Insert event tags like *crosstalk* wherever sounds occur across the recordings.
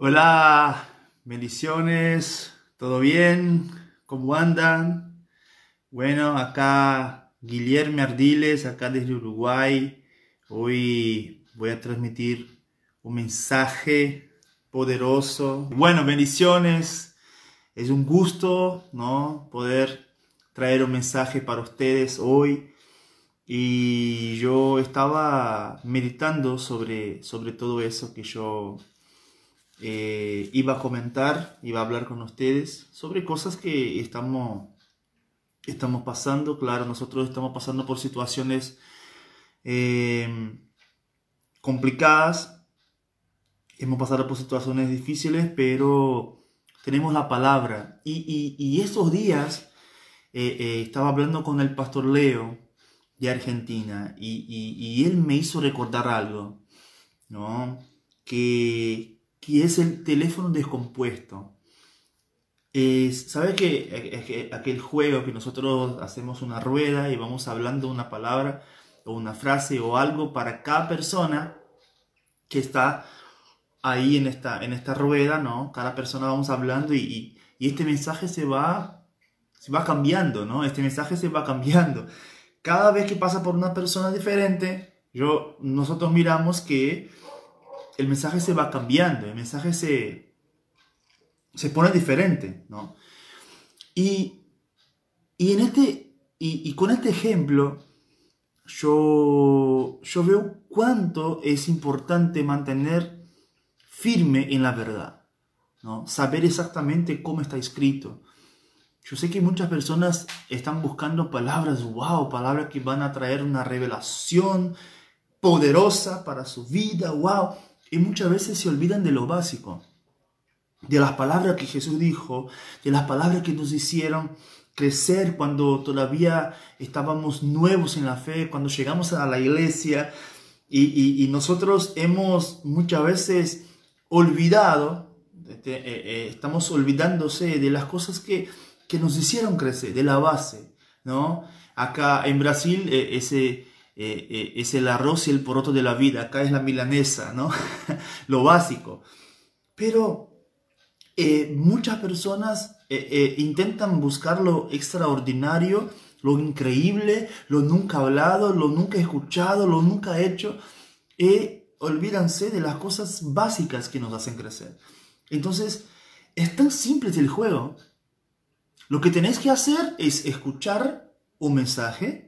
Hola, bendiciones, ¿todo bien? ¿Cómo andan? Bueno, acá Guillermo Ardiles, acá desde Uruguay. Hoy voy a transmitir un mensaje poderoso. Bueno, bendiciones. Es un gusto, ¿no? Poder traer un mensaje para ustedes hoy. Y yo estaba meditando sobre, sobre todo eso que yo eh, iba a comentar, iba a hablar con ustedes sobre cosas que estamos, estamos pasando. Claro, nosotros estamos pasando por situaciones eh, complicadas, hemos pasado por situaciones difíciles, pero tenemos la palabra. Y, y, estos días eh, estaba hablando con el pastor Leo de Argentina y, y él me hizo recordar algo, ¿no? Que, que es el teléfono descompuesto. ¿Sabe que aquel juego que nosotros hacemos una rueda y vamos hablando una palabra o una frase o algo para cada persona que está ahí en esta, en esta rueda, ¿no? Cada persona vamos hablando y, y, este mensaje se va, se va cambiando, ¿no? Este mensaje se va cambiando. Cada vez que pasa por una persona diferente, yo, nosotros miramos que el mensaje se va cambiando, el mensaje se, se pone diferente, ¿no? Y, en este, y, con este ejemplo, yo, yo veo cuánto es importante mantener firme en la verdad, ¿no? Saber exactamente cómo está escrito. Yo sé que muchas personas están buscando palabras, wow, palabras que van a traer una revelación poderosa para su vida, wow. Y muchas veces se olvidan de lo básico, de las palabras que Jesús dijo, de las palabras que nos hicieron crecer cuando todavía estábamos nuevos en la fe, cuando llegamos a la iglesia y, nosotros hemos muchas veces olvidado, este, eh, eh, estamos olvidándose de las cosas que, que, nos hicieron crecer, de la base, ¿no? Acá en Brasil eh, ese eh, eh, es el arroz y el poroto de la vida, acá es la milanesa, ¿no? *laughs* lo básico. Pero eh, muchas personas intentan buscar lo extraordinario, lo increíble, lo nunca hablado, lo nunca escuchado, lo nunca hecho, y olvídanse de las cosas básicas que nos hacen crecer. Entonces, es tan simple el juego. Lo que tenéis que hacer es escuchar un mensaje,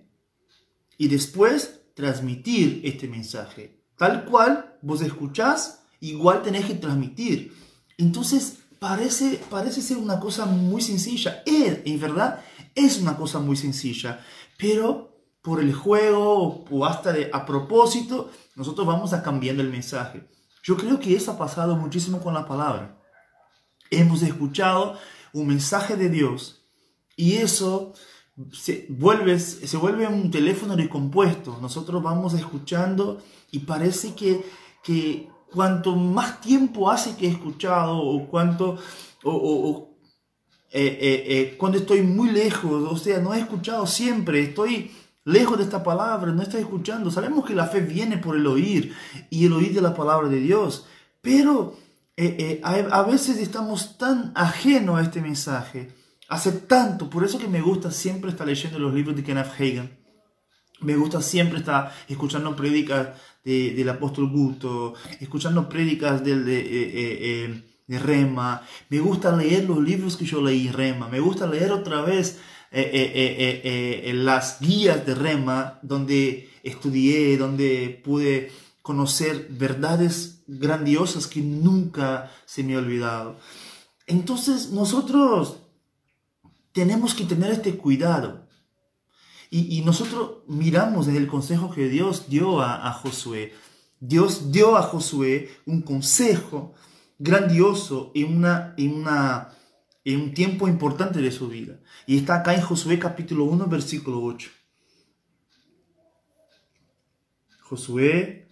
y después transmitir este mensaje. Tal cual vos escuchás, igual tenés que transmitir. Entonces, parece, parece ser una cosa muy sencilla. Es, en verdad, es una cosa muy sencilla. Pero por el juego o hasta de, a propósito, nosotros vamos a cambiando el mensaje. Yo creo que eso ha pasado muchísimo con la palabra. Hemos escuchado un mensaje de Dios y eso se vuelve, se vuelve un teléfono descompuesto. Nosotros vamos escuchando y parece que, que cuanto más tiempo hace que he escuchado o cuanto o, eh, eh, eh, cuando estoy muy lejos, o sea, no he escuchado siempre, estoy lejos de esta palabra, no estoy escuchando. Sabemos que la fe viene por el oír y el oír de la palabra de Dios, pero a, a veces estamos tan ajenos a este mensaje Hace tanto, por eso que me gusta siempre estar leyendo los libros de Kenneth Hagen. Me gusta siempre estar escuchando prédicas del apóstol Guto, escuchando prédicas de, de, eh, eh, de, Rema. Me gusta leer los libros que yo leí Rema. Me gusta leer otra vez eh, las guías de Rema, donde estudié, donde pude conocer verdades grandiosas que nunca se me ha olvidado. Entonces nosotros tenemos que tener este cuidado. Y, nosotros miramos desde el consejo que Dios dio a, Josué. Dios dio a Josué un consejo grandioso en, un tiempo importante de su vida. Y está acá en Josué capítulo 1, versículo 8. Josué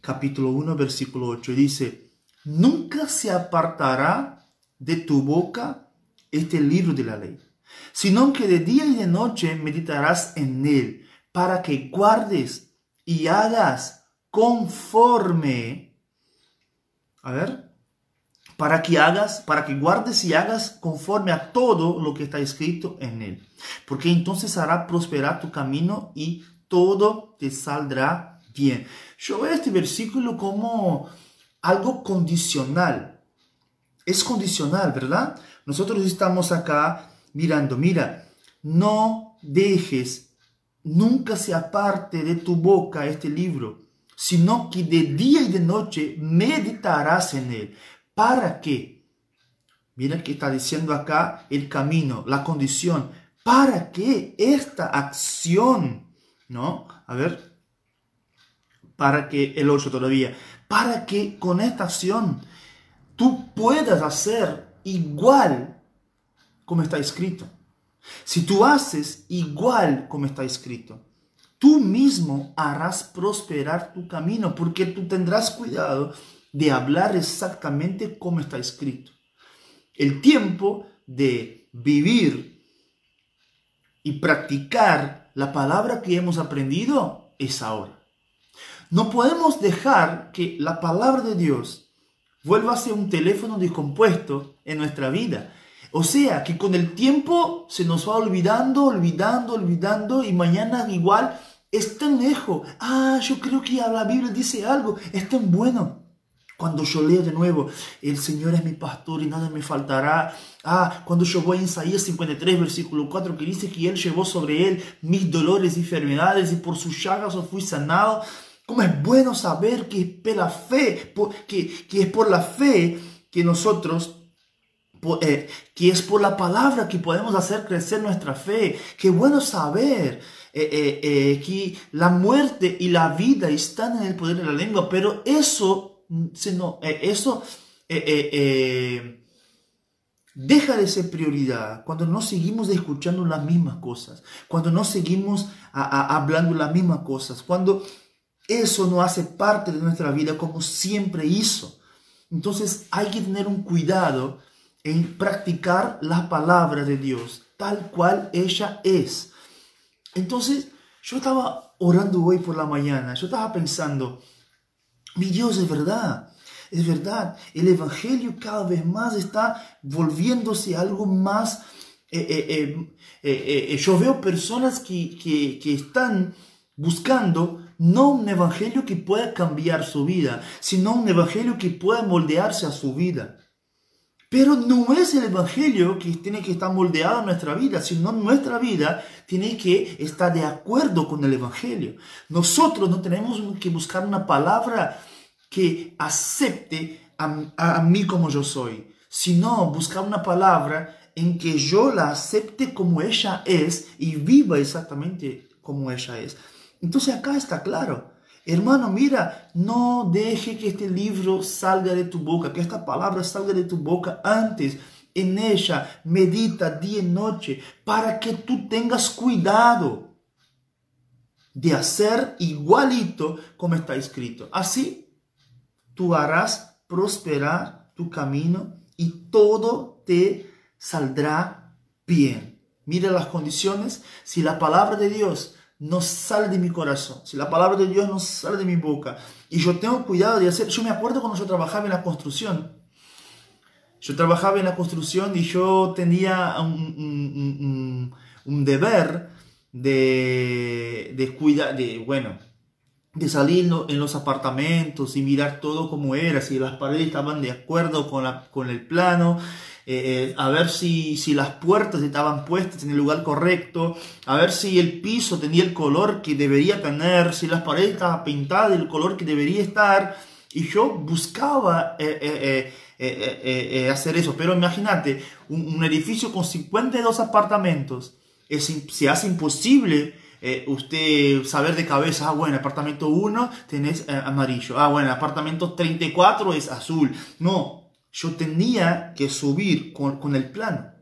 capítulo 1, versículo 8 dice, nunca se apartará de tu boca este libro de la ley sino que de día y de noche meditarás en él, para que guardes y hagas conforme, a ver, para que hagas, para que guardes y hagas conforme a todo lo que está escrito en él. Porque entonces hará prosperar tu camino y todo te saldrá bien. Yo veo este versículo como algo condicional. Es condicional, ¿verdad? Nosotros estamos acá mirando, mira, no dejes, nunca se aparte de tu boca este libro, sino que de día y de noche meditarás en él. ¿Para qué? Mira que está diciendo acá el camino, la condición. ¿Para qué esta acción? ¿No? A ver, para que el 8 todavía, para que con esta acción tú puedas hacer igual como está escrito. Si tú haces igual como está escrito, tú mismo harás prosperar tu camino porque tú tendrás cuidado de hablar exactamente como está escrito. El tiempo de vivir y practicar la palabra que hemos aprendido es ahora. No podemos dejar que la palabra de Dios vuelva a ser un teléfono descompuesto en nuestra vida. O sea, que con el tiempo se nos va olvidando, olvidando, olvidando y mañana igual es tan lejos. Ah, yo creo que la Biblia dice algo, es tan bueno. Cuando yo leo de nuevo, el Señor es mi pastor y nada me faltará. Ah, cuando yo voy a Isaías 53, versículo 4, que dice que Él llevó sobre Él mis dolores y enfermedades y por sus llagas yo fui sanado. Cómo es bueno saber que es por la fe, que, que es por la fe que nosotros eh, que es por la palabra que podemos hacer crecer nuestra fe. Qué bueno saber eh, eh, que la muerte y la vida están en el poder de la lengua, pero eso, mm, no, eso deja de ser prioridad cuando no seguimos escuchando las mismas cosas, cuando no seguimos hablando las mismas cosas, cuando eso no hace parte de nuestra vida como siempre hizo. Entonces hay que tener un cuidado en practicar la palabra de Dios tal cual ella es. Entonces yo estaba orando hoy por la mañana, yo estaba pensando, mi Dios es verdad, es verdad, el Evangelio cada vez más está volviéndose algo más... Eh, eh, eh, yo veo personas que, que, que están buscando no un evangelio que pueda cambiar su vida, sino un evangelio que pueda moldearse a su vida. Pero no es el evangelio que tiene que estar moldeado a nuestra vida, sino nuestra vida tiene que estar de acuerdo con el evangelio. Nosotros no tenemos que buscar una palabra que acepte a, a mí como yo soy, sino buscar una palabra en que yo la acepte como ella es y viva exactamente como ella es. Entonces acá está claro. Hermano, mira, no deje que este libro salga de tu boca, que esta palabra salga de tu boca antes. En ella medita día y noche para que tú tengas cuidado de hacer igualito como está escrito. Así tú harás prosperar tu camino y todo te saldrá bien. Mira las condiciones. Si la palabra de Dios no sale de mi corazón, si la palabra de Dios no sale de mi boca, y yo tengo cuidado de hacer, yo me acuerdo cuando yo trabajaba en la construcción, yo trabajaba en la construcción y yo tenía un, deber de, de cuidar, de, bueno, de salir en los apartamentos y mirar todo como era, si las paredes estaban de acuerdo con, la, con el plano, eh, eh, a ver si, si las puertas estaban puestas en el lugar correcto, a ver si el piso tenía el color que debería tener, si las paredes estaban pintadas del color que debería estar. Y yo buscaba eh, hacer eso, pero imagínate, un, edificio con 52 apartamentos, se hace imposible usted saber de cabeza, ah, bueno, apartamento 1 tenés amarillo, ah, bueno, apartamento 34 es azul. No, yo tenía que subir con, el plano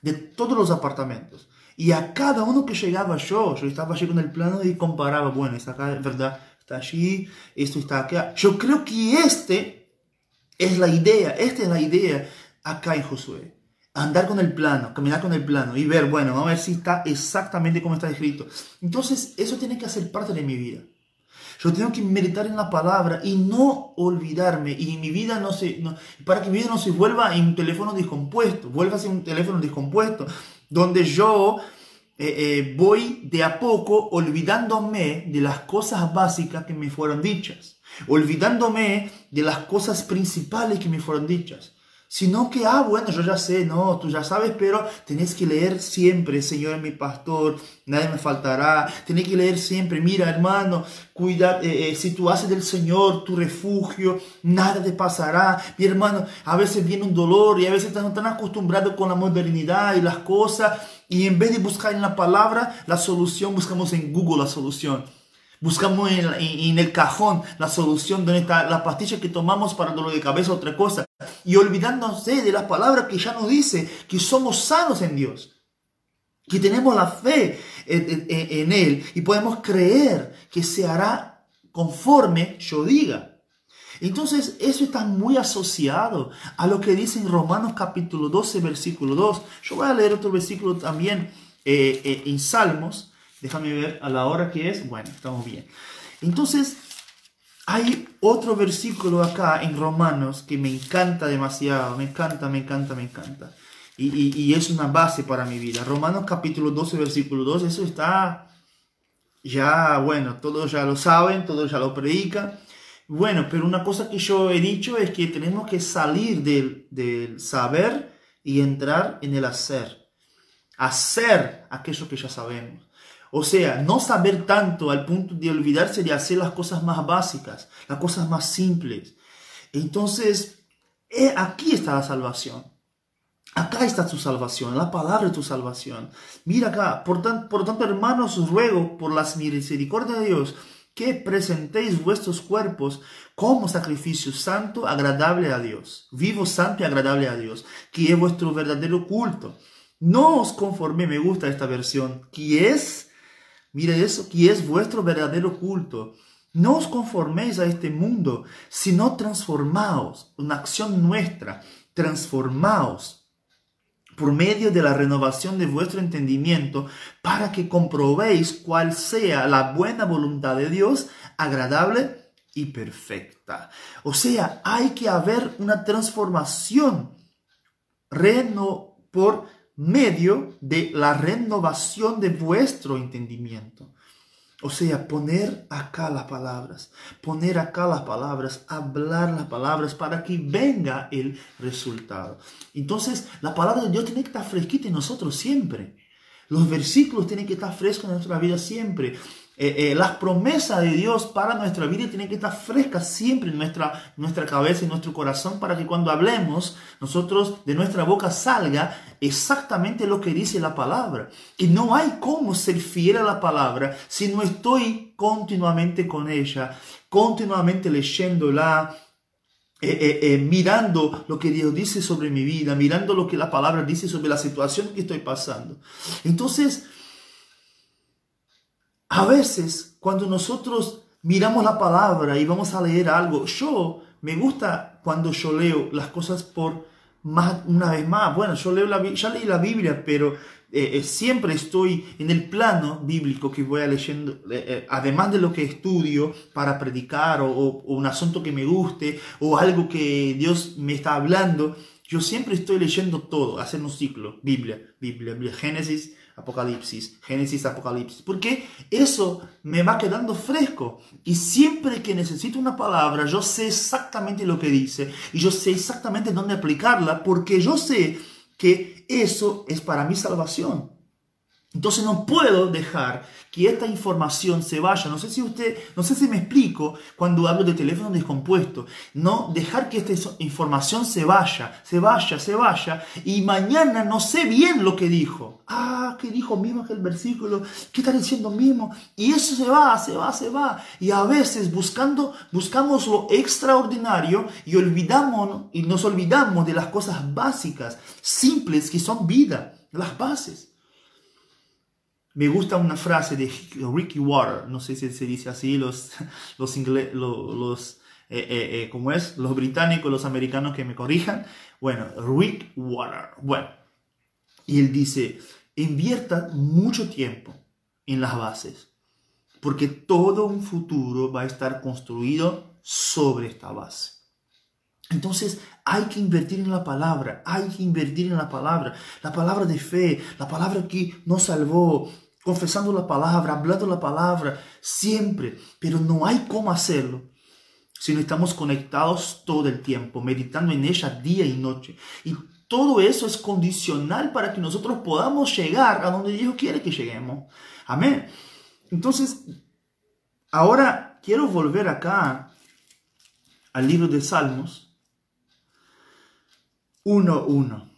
de todos los apartamentos. Y a cada uno que llegaba yo, yo estaba allí con el plano y comparaba, bueno, está acá, verdad, está allí, esto está acá. Yo creo que este es la idea, esta es la idea acá en Josué. Andar con el plano, caminar con el plano y ver, bueno, vamos a ver si está exactamente como está escrito. Entonces, eso tiene que hacer parte de mi vida. Yo tengo que meditar en la palabra y no olvidarme. Y mi vida no se, para que mi vida no se vuelva en un teléfono descompuesto, vuelva a ser un teléfono descompuesto, donde yo eh, eh, voy de a poco olvidándome de las cosas básicas que me fueron dichas, olvidándome de las cosas principales que me fueron dichas. Sino que, ah, bueno, yo ya sé, no, tú ya sabes, pero tenés que leer siempre, Señor mi pastor, nadie me faltará. Tenés que leer siempre, mira, hermano, cuida, eh, eh, si tú haces del Señor tu refugio, nada te pasará. Mi hermano, a veces viene un dolor y a veces están tan acostumbrados con la modernidad y las cosas, y en vez de buscar en la palabra la solución, buscamos en Google la solución. Buscamos en, el cajón la solución donde está la pastilla que tomamos para dolor de cabeza, otra cosa. Y olvidándose de la palabra que ya nos dice que somos sanos en Dios. Que tenemos la fe en, Él y podemos creer que se hará conforme yo diga. Entonces, eso está muy asociado a lo que dice en Romanos capítulo 12, versículo 2. Yo voy a leer otro versículo también eh, eh, en Salmos, Déjame ver a la hora que es. Bueno, estamos bien. Entonces, hay otro versículo acá en Romanos que me encanta demasiado. Me encanta, me encanta, me encanta. Y, es una base para mi vida. Romanos capítulo 12, versículo 2. Eso está ya, bueno, todos ya lo saben, todos ya lo predican. Bueno, pero una cosa que yo he dicho es que tenemos que salir del, del saber y entrar en el hacer. Hacer aquello que ya sabemos. O sea, no saber tanto al punto de olvidarse de hacer las cosas más básicas, las cosas más simples. Entonces, eh, aquí está la salvación. Acá está tu salvación, la palabra de tu salvación. Mira acá, por, por tanto, hermanos, os ruego por las misericordias de Dios que presentéis vuestros cuerpos como sacrificio santo, agradable a Dios, vivo, santo y agradable a Dios, que es vuestro verdadero culto. No os conforméis, me gusta esta versión, que es Mire eso, que es vuestro verdadero culto. No os conforméis a este mundo, sino transformaos, una acción nuestra, transformaos por medio de la renovación de vuestro entendimiento, para que comprobéis cuál sea la buena voluntad de Dios, agradable y perfecta. O sea, hay que haber una transformación reno por medio de la renovación de vuestro entendimiento. O sea, poner acá las palabras, poner acá las palabras, hablar las palabras para que venga el resultado. Entonces, la palabra de Dios tiene que estar fresquita en nosotros siempre. Los versículos tienen que estar frescos en nuestra vida siempre. Eh, eh, las promesas de Dios para nuestra vida tienen que estar frescas siempre en nuestra, nuestra cabeza y nuestro corazón para que cuando hablemos, nosotros de nuestra boca salga exactamente lo que dice la palabra. Y no hay cómo ser fiel a la palabra si no estoy continuamente con ella, continuamente leyéndola, eh, mirando lo que Dios dice sobre mi vida, mirando lo que la palabra dice sobre la situación que estoy pasando. Entonces, a veces, cuando nosotros miramos la palabra y vamos a leer algo, yo me gusta cuando yo leo las cosas por más, una vez más. Bueno, yo leo la, ya leí la Biblia, pero eh, eh, siempre estoy en el plano bíblico que voy a leyendo, eh, además de lo que estudio para predicar o, o, un asunto que me guste o algo que Dios me está hablando, yo siempre estoy leyendo todo, hacer un ciclo, Biblia, Biblia, Biblia, Génesis, Apocalipsis, Génesis, Apocalipsis, porque eso me va quedando fresco. Y siempre que necesito una palabra, yo sé exactamente lo que dice y yo sé exactamente dónde aplicarla, porque yo sé que eso es para mi salvación. Entonces no puedo dejar que esta información se vaya. No sé si usted, no sé si me explico cuando hablo de teléfono descompuesto. No dejar que esta información se vaya, se vaya, se vaya y mañana no sé bien lo que dijo. Ah, ¿qué dijo mismo aquel versículo? ¿Qué está diciendo mismo? Y eso se va, se va, se va. Y a veces buscando, buscamos lo extraordinario y olvidamos y nos olvidamos de las cosas básicas, simples que son vida, las bases. Me gusta una frase de Ricky Water, no sé si se dice así, los, *laughs* los, los, eh, eh, eh, es? Los británicos, los americanos que me corrijan. Bueno, Rick Water. Bueno, y él dice, invierta mucho tiempo en las bases porque todo un futuro va a estar construido sobre esta base. Entonces hay que invertir en la palabra, hay que invertir en la palabra, la palabra de fe, la palabra que nos salvó, confesando la palabra, hablando la palabra, siempre, pero no hay cómo hacerlo si no estamos conectados todo el tiempo, meditando en ella día y noche. Y todo eso es condicional para que nosotros podamos llegar a donde Dios quiere que lleguemos. Amén. Entonces, ahora quiero volver acá al libro de Salmos 1.1.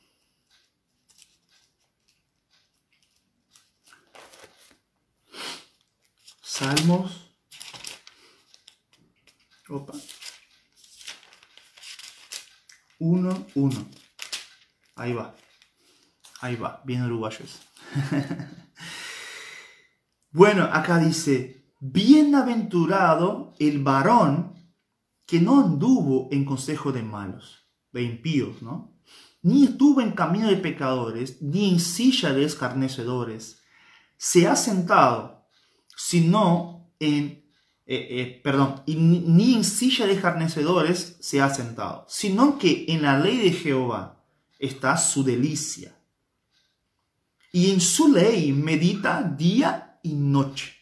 Salmos. Opa. 1.1. Ahí va. Ahí va. Bien uruguayos. *laughs* bueno, acá dice, bienaventurado el varón que no anduvo en consejo de malos, de impíos, ¿no? Ni estuvo en camino de pecadores, ni en silla de escarnecedores. Se ha sentado, sino en, eh, eh, perdón, ni en silla de escarnecedores se ha sentado, sino que en la ley de Jehová está su delicia. Y en su ley medita día y noche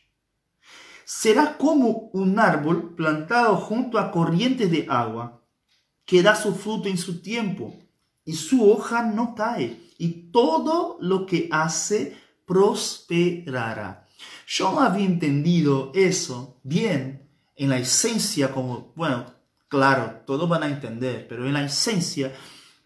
será como un árbol plantado junto a corrientes de agua, que da su fruto en su tiempo, y su hoja no cae, y todo lo que hace prosperará. Yo había entendido eso bien en la esencia, como, bueno, claro, todos van a entender, pero en la esencia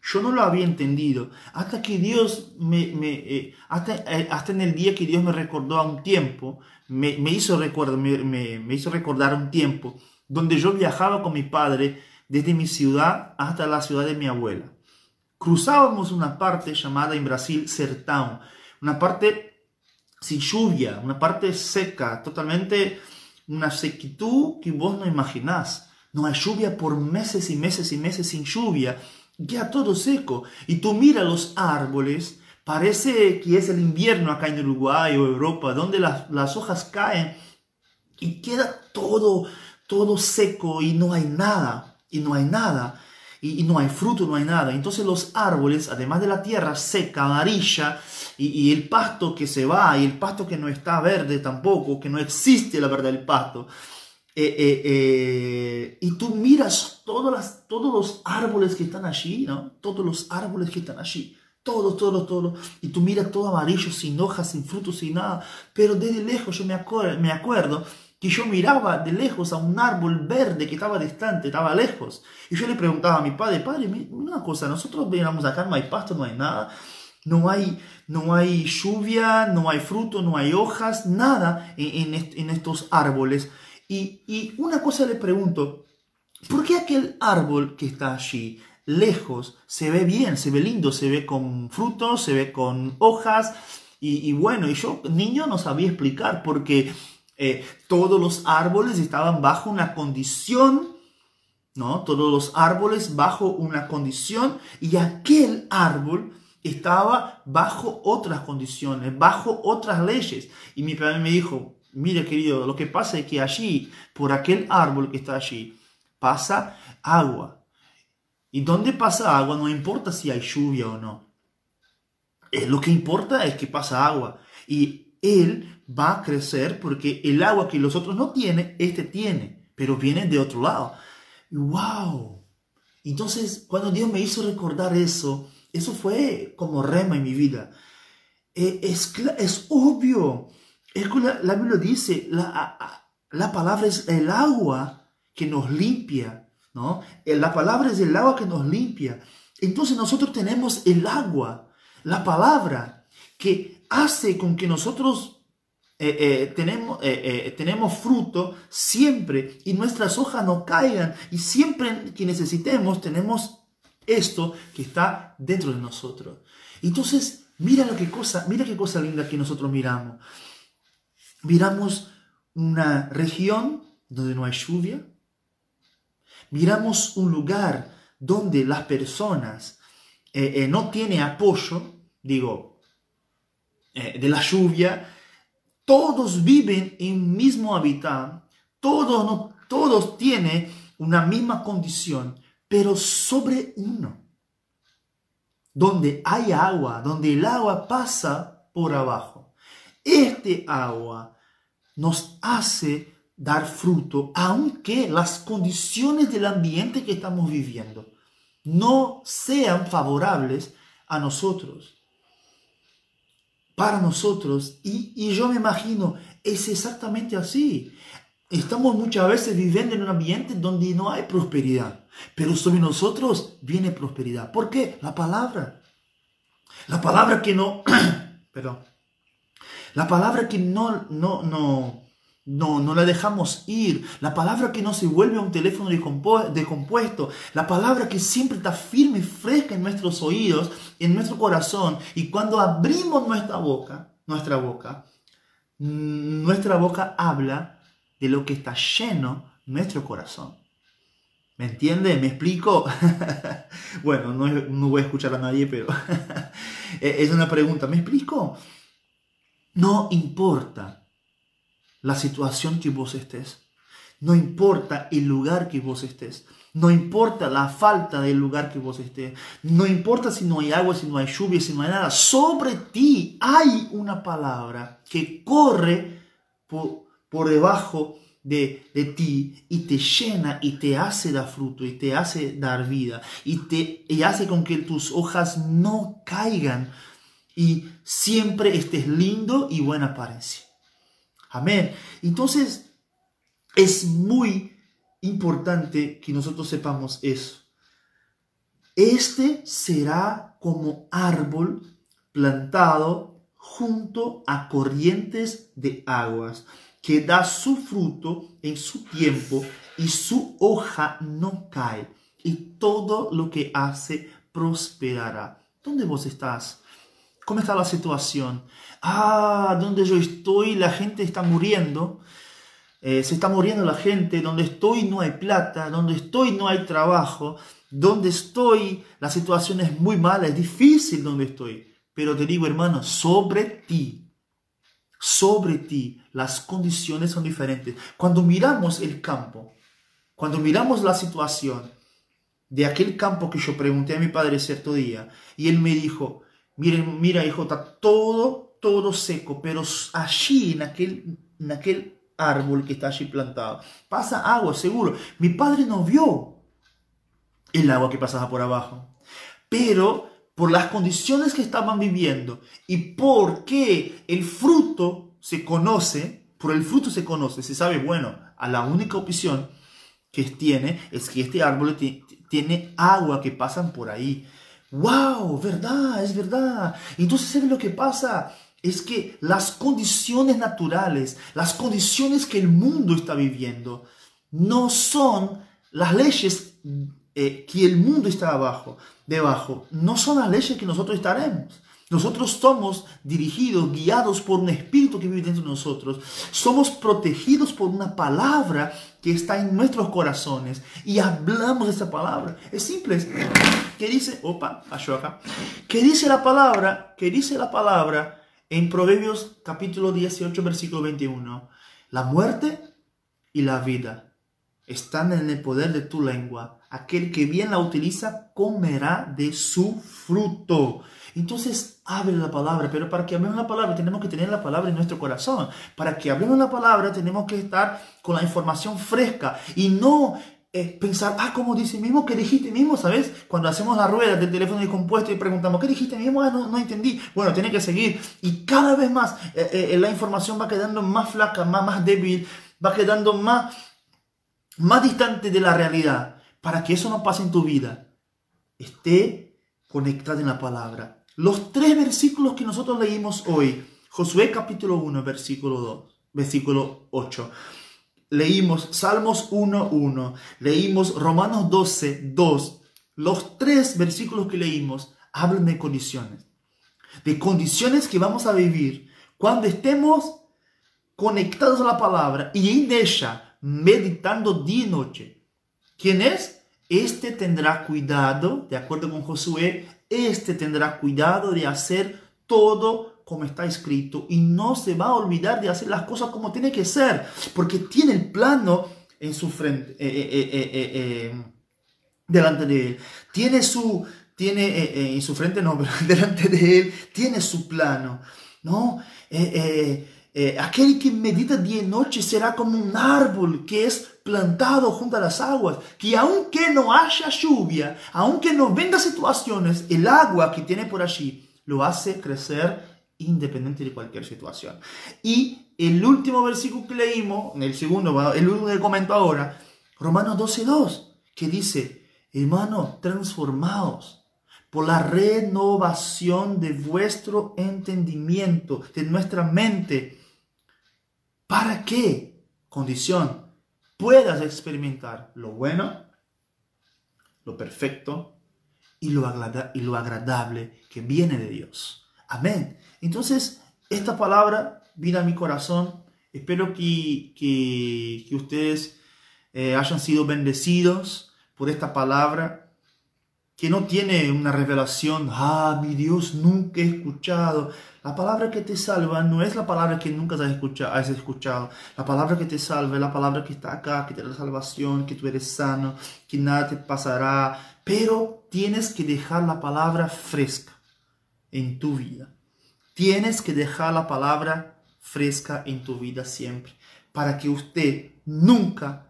yo no lo había entendido hasta que Dios me, eh, hasta, eh, hasta, en el día que Dios me recordó a un tiempo, me, me hizo, recuerdo, me, me, hizo recordar un tiempo donde yo viajaba con mi padre desde mi ciudad hasta la ciudad de mi abuela. Cruzábamos una parte llamada en Brasil Sertão, una parte sin lluvia, una parte seca, totalmente una sequitud que vos no imaginás. No hay lluvia por meses y meses y meses sin lluvia ya todo seco. Y tú miras los árboles, parece que es el invierno acá en Uruguay o Europa, donde las, las hojas caen y queda todo, todo seco y no hay nada, y no hay nada. Y, no hay fruto, no hay nada. Entonces los árboles, además de la tierra seca, amarilla, y, el pasto que se va, y el pasto que no está verde tampoco, que no existe la verdad el pasto, eh, eh, eh, y tú miras todos, las, todos los árboles que están allí, ¿no? Todos los árboles que están allí. Todos, todos, todos. Y tú miras todo amarillo, sin hojas, sin frutos, sin nada. Pero desde lejos yo me, acuerdo, me acuerdo que yo miraba de lejos a un árbol verde que estaba distante, estaba lejos. Y yo le preguntaba a mi padre, padre, una cosa, nosotros venimos acá, no hay pasto, no hay nada. No hay, no hay lluvia, no hay fruto, no hay hojas, nada en, en, estos árboles. Y, una cosa le pregunto, ¿por qué aquel árbol que está allí, lejos, se ve bien, se ve lindo, se ve con frutos, se ve con hojas? Y, bueno, y yo, niño, no sabía explicar porque eh, todos los árboles estaban bajo una condición, ¿no? Todos los árboles bajo una condición y aquel árbol estaba bajo otras condiciones, bajo otras leyes. Y mi padre me dijo, Mire, querido, lo que pasa es que allí, por aquel árbol que está allí, pasa agua. Y donde pasa agua no importa si hay lluvia o no. Eh, lo que importa es que pasa agua. Y él va a crecer porque el agua que los otros no tienen, este tiene, pero viene de otro lado. ¡Wow! Entonces, cuando Dios me hizo recordar eso, eso fue como rema en mi vida. Eh, es, es obvio es que la, Biblia dice, la, la palabra es el agua que nos limpia, ¿no? Eh, la palabra es el agua que nos limpia. Entonces nosotros tenemos el agua, la palabra, que hace con que nosotros eh, eh, tenemos, tenemos fruto siempre y nuestras hojas no caigan. Y siempre que necesitemos tenemos esto que está dentro de nosotros. Entonces, mira lo que cosa, mira qué cosa linda que nosotros miramos. Miramos una región donde no hay lluvia, miramos un lugar donde las personas eh, eh, no tienen apoyo, digo, eh, de la lluvia, todos viven en un mismo hábitat, todos, todos tienen una misma condición, pero sobre uno. Donde hay agua, donde el agua pasa por abajo. Este agua nos hace dar fruto, aunque las condiciones del ambiente que estamos viviendo no sean favorables a nosotros, para nosotros. Y, yo me imagino, es exactamente así. Estamos muchas veces viviendo en un ambiente donde no hay prosperidad, pero sobre nosotros viene prosperidad. ¿Por qué? La palabra. La palabra que no, *clears throat* perdón, la palabra que no, no, no, no, no la dejamos ir. La palabra que no se vuelve a un teléfono decompuesto. La palabra que siempre está firme y fresca en nuestros oídos, en nuestro corazón. Y cuando abrimos nuestra boca, nuestra boca, mm, nuestra boca habla de lo que está lleno nuestro corazón. ¿Me entiende? ¿Me explico? *laughs* bueno, no, no, voy a escuchar a nadie, pero *laughs* es una pregunta. ¿Me explico? No importa la situación que vos estés. No importa el lugar que vos estés. No importa la falta del lugar que vos estés. No importa si no hay agua, si no hay lluvia, si no hay nada. Sobre ti hay una palabra que corre por, debajo de, de, ti y te llena y te hace dar fruto y te hace dar vida y te y hace con que tus hojas no caigan y siempre estés lindo y buena apariencia. Amén. Entonces, es muy importante que nosotros sepamos eso. Este será como árbol plantado junto a corrientes de aguas, que da su fruto en su tiempo y su hoja no cae, y todo lo que hace prosperará. ¿Dónde vos estás? ¿Cómo está la situación? Ah, donde yo estoy la gente está muriendo. Eh, se está muriendo la gente. Donde estoy no hay plata. Donde estoy no hay trabajo. Donde estoy la situación es muy mala. Es difícil donde estoy. Pero te digo, hermano, sobre ti. Sobre ti las condiciones son diferentes. Cuando miramos el campo, cuando miramos la situación de aquel campo que yo pregunté a mi padre cierto día, y él me dijo, Miren, mira, hijo, está todo, todo seco, pero allí, en aquel, en aquel árbol que está allí plantado, pasa agua, seguro. Mi padre no vio el agua que pasaba por abajo, pero por las condiciones que estaban viviendo y porque el fruto se conoce, por el fruto se conoce, se sabe, bueno, a la única opción que tiene es que este árbol tiene agua que pasan por ahí wow, verdad, es verdad. Entonces, ¿sabe lo que pasa? Es que las condiciones naturales, las condiciones que el mundo está viviendo, no son las leyes eh, que el mundo está abajo, debajo, no son las leyes que nosotros estaremos. Nosotros somos dirigidos, guiados por un espíritu que vive dentro de nosotros. Somos protegidos por una palabra que está en nuestros corazones y hablamos de esa palabra. Es simple. ¿Qué dice? Opa, acá. ¿Qué dice la palabra? ¿Qué dice la palabra en Proverbios capítulo 18, versículo 21? La muerte y la vida están en el poder de tu lengua. Aquel que bien la utiliza comerá de su fruto. Entonces, abre la palabra, pero para que hablemos la palabra tenemos que tener la palabra en nuestro corazón. Para que hablemos la palabra tenemos que estar con la información fresca y no eh, pensar, ah, como dice mismo, ¿qué dijiste mismo? ¿Sabes? Cuando hacemos la rueda del teléfono de compuesto y preguntamos, ¿qué dijiste mismo? Ah, no, no entendí. Bueno, tiene que seguir. Y cada vez más eh, eh, la información va quedando más flaca, más, más débil, va quedando más, más distante de la realidad. Para que eso no pase en tu vida, esté conectada en la palabra. Los tres versículos que nosotros leímos hoy, Josué capítulo 1, versículo 2, versículo 8. Leímos Salmos 1, 1, leímos Romanos 12, 2. Los tres versículos que leímos hablan de condiciones, de condiciones que vamos a vivir cuando estemos conectados a la palabra y en ella meditando día y noche. ¿Quién es? Este tendrá cuidado, de acuerdo con Josué, este tendrá cuidado de hacer todo como está escrito y no se va a olvidar de hacer las cosas como tiene que ser, porque tiene el plano en su frente, eh, eh, eh, delante de él. Tiene su, tiene en su frente, no, *laughs* delante de él, tiene su plano, ¿no? aquel que medita día y noche será como un árbol que es plantado junto a las aguas, que aunque no haya lluvia, aunque no venga situaciones, el agua que tiene por allí lo hace crecer independiente de cualquier situación. Y el último versículo que leímos, el segundo, el último que comento ahora, Romanos 12.2, que dice, hermano, transformados por la renovación de vuestro entendimiento, de nuestra mente. ¿Para qué? Condición, puedas experimentar lo bueno, lo perfecto y lo, y lo agradable que viene de Dios. Amén. Entonces, esta palabra vino a mi corazón. Espero que, que, ustedes eh, hayan sido bendecidos por esta palabra que no tiene una revelación, ah, mi Dios, nunca he escuchado. La palabra que te salva no es la palabra que nunca has escuchado. La palabra que te salva es la palabra que está acá, que te da salvación, que tú eres sano, que nada te pasará. Pero tienes que dejar la palabra fresca en tu vida. Tienes que dejar la palabra fresca en tu vida siempre, para que usted nunca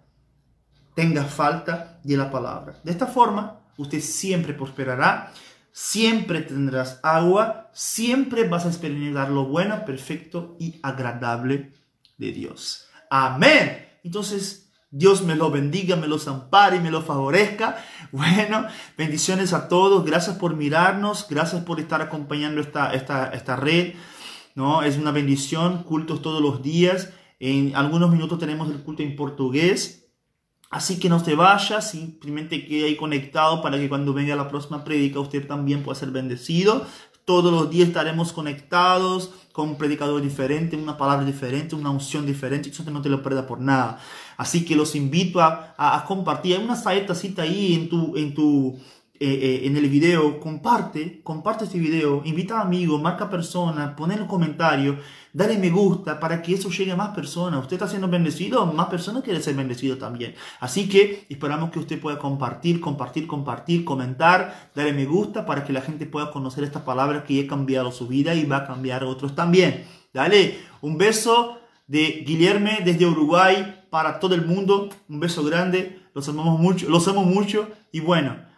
tenga falta de la palabra. De esta forma, usted siempre prosperará, siempre tendrás agua, siempre vas a experimentar lo bueno, perfecto y agradable de Dios. Amén. Entonces, Dios me lo bendiga, me los ampare y me lo favorezca. *laughs* Bueno, bendiciones a todos. Gracias por mirarnos. Gracias por estar acompañando esta, esta, esta red. ¿no? Es una bendición. Cultos todos los días. En algunos minutos tenemos el culto en portugués. Así que no se vaya, simplemente quede ahí conectado para que cuando venga la próxima prédica usted también pueda ser bendecido. Todos los días estaremos conectados con un predicador diferente, una palabra diferente, una unción diferente. Eso no te lo pierda por nada. Así que los invito a, compartir. Hay una cita ahí en tu, en tu, eh, eh, en el video, comparte, comparte este video, invita a amigos, marca personas, pon en los comentarios, dale me gusta para que eso llegue a más personas. Usted está siendo bendecido, más personas quieren ser bendecidos también. Así que esperamos que usted pueda compartir, compartir, compartir, comentar, darle me gusta para que la gente pueda conocer esta palabra que ha cambiado su vida y va a cambiar a otros también. Dale un beso de Guillermo desde Uruguay para todo el mundo. Un beso grande. Los amamos mucho, los amo mucho y bueno.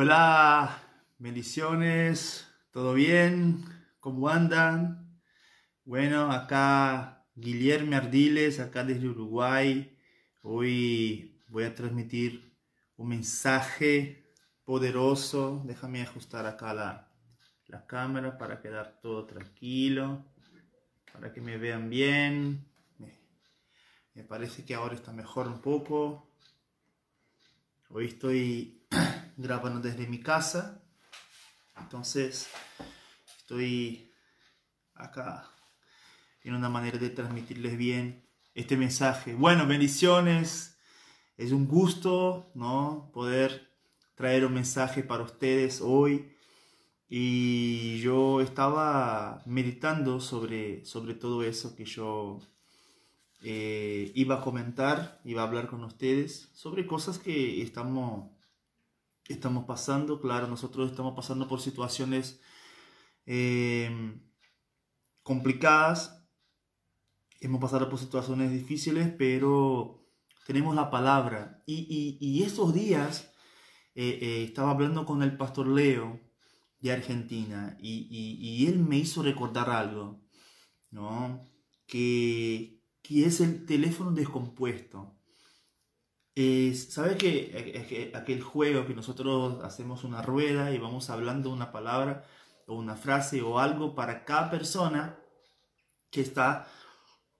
Hola, bendiciones, ¿todo bien? ¿Cómo andan? Bueno, acá Guillermo Ardiles, acá desde Uruguay. Hoy voy a transmitir un mensaje poderoso. Déjame ajustar acá la, la cámara para quedar todo tranquilo, para que me vean bien. Me parece que ahora está mejor un poco. Hoy estoy grabando desde mi casa. Entonces, estoy acá en una manera de transmitirles bien este mensaje. Bueno, bendiciones. Es un gusto, ¿no? Poder traer un mensaje para ustedes hoy. Y yo estaba meditando sobre, sobre todo eso que yo eh, iba a comentar, iba a hablar con ustedes sobre cosas que estamos, estamos pasando. Claro, nosotros estamos pasando por situaciones eh, complicadas, hemos pasado por situaciones difíciles, pero tenemos la palabra. Y, y, estos días eh, estaba hablando con el pastor Leo de Argentina y, y él me hizo recordar algo, ¿no? Que, que es el teléfono descompuesto. ¿Sabes que aquel juego que nosotros hacemos una rueda y vamos hablando una palabra o una frase o algo para cada persona que está